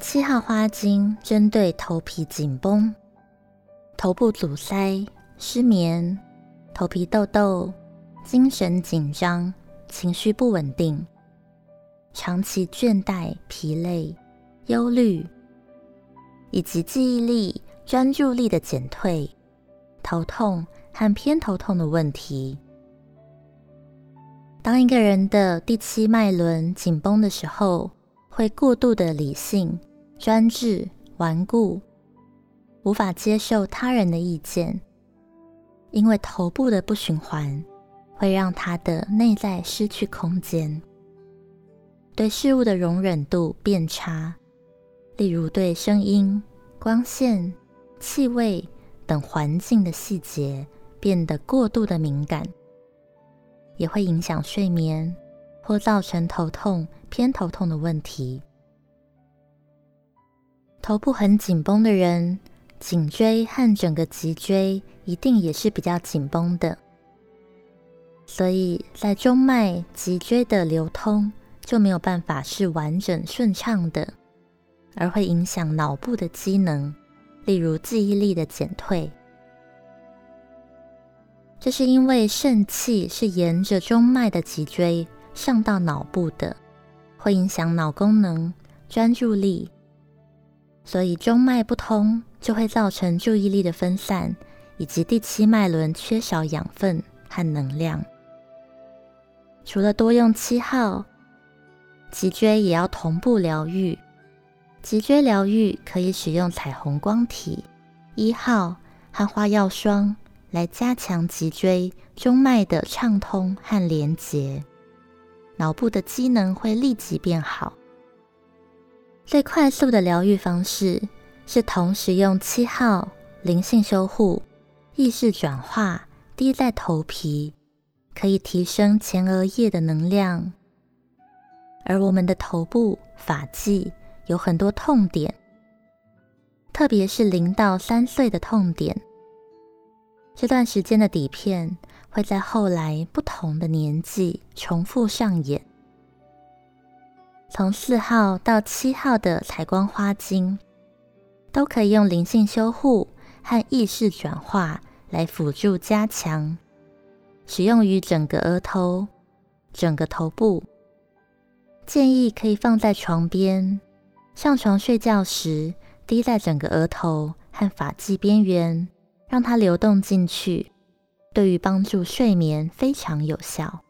七号花精针对头皮紧绷、头部阻塞、失眠、头皮痘痘、精神紧张、情绪不稳定、长期倦怠、疲累、忧虑，以及记忆力、专注力的减退、头痛和偏头痛的问题。当一个人的第七脉轮紧绷的时候，会过度的理性。专制、顽固，无法接受他人的意见，因为头部的不循环会让他的内在失去空间，对事物的容忍度变差，例如对声音、光线、气味等环境的细节变得过度的敏感，也会影响睡眠或造成头痛、偏头痛的问题。头部很紧绷的人，颈椎和整个脊椎一定也是比较紧绷的，所以在中脉脊椎的流通就没有办法是完整顺畅的，而会影响脑部的机能，例如记忆力的减退。这是因为肾气是沿着中脉的脊椎上到脑部的，会影响脑功能、专注力。所以中脉不通，就会造成注意力的分散，以及第七脉轮缺少养分和能量。除了多用七号，脊椎也要同步疗愈。脊椎疗愈可以使用彩虹光体、一号和花药霜来加强脊椎中脉的畅通和连结，脑部的机能会立即变好。最快速的疗愈方式是同时用七号灵性修护、意识转化滴在头皮，可以提升前额叶的能量。而我们的头部发际有很多痛点，特别是零到三岁的痛点。这段时间的底片会在后来不同的年纪重复上演。从四号到七号的彩光花精，都可以用灵性修护和意识转化来辅助加强，使用于整个额头、整个头部。建议可以放在床边，上床睡觉时滴在整个额头和发际边缘，让它流动进去，对于帮助睡眠非常有效。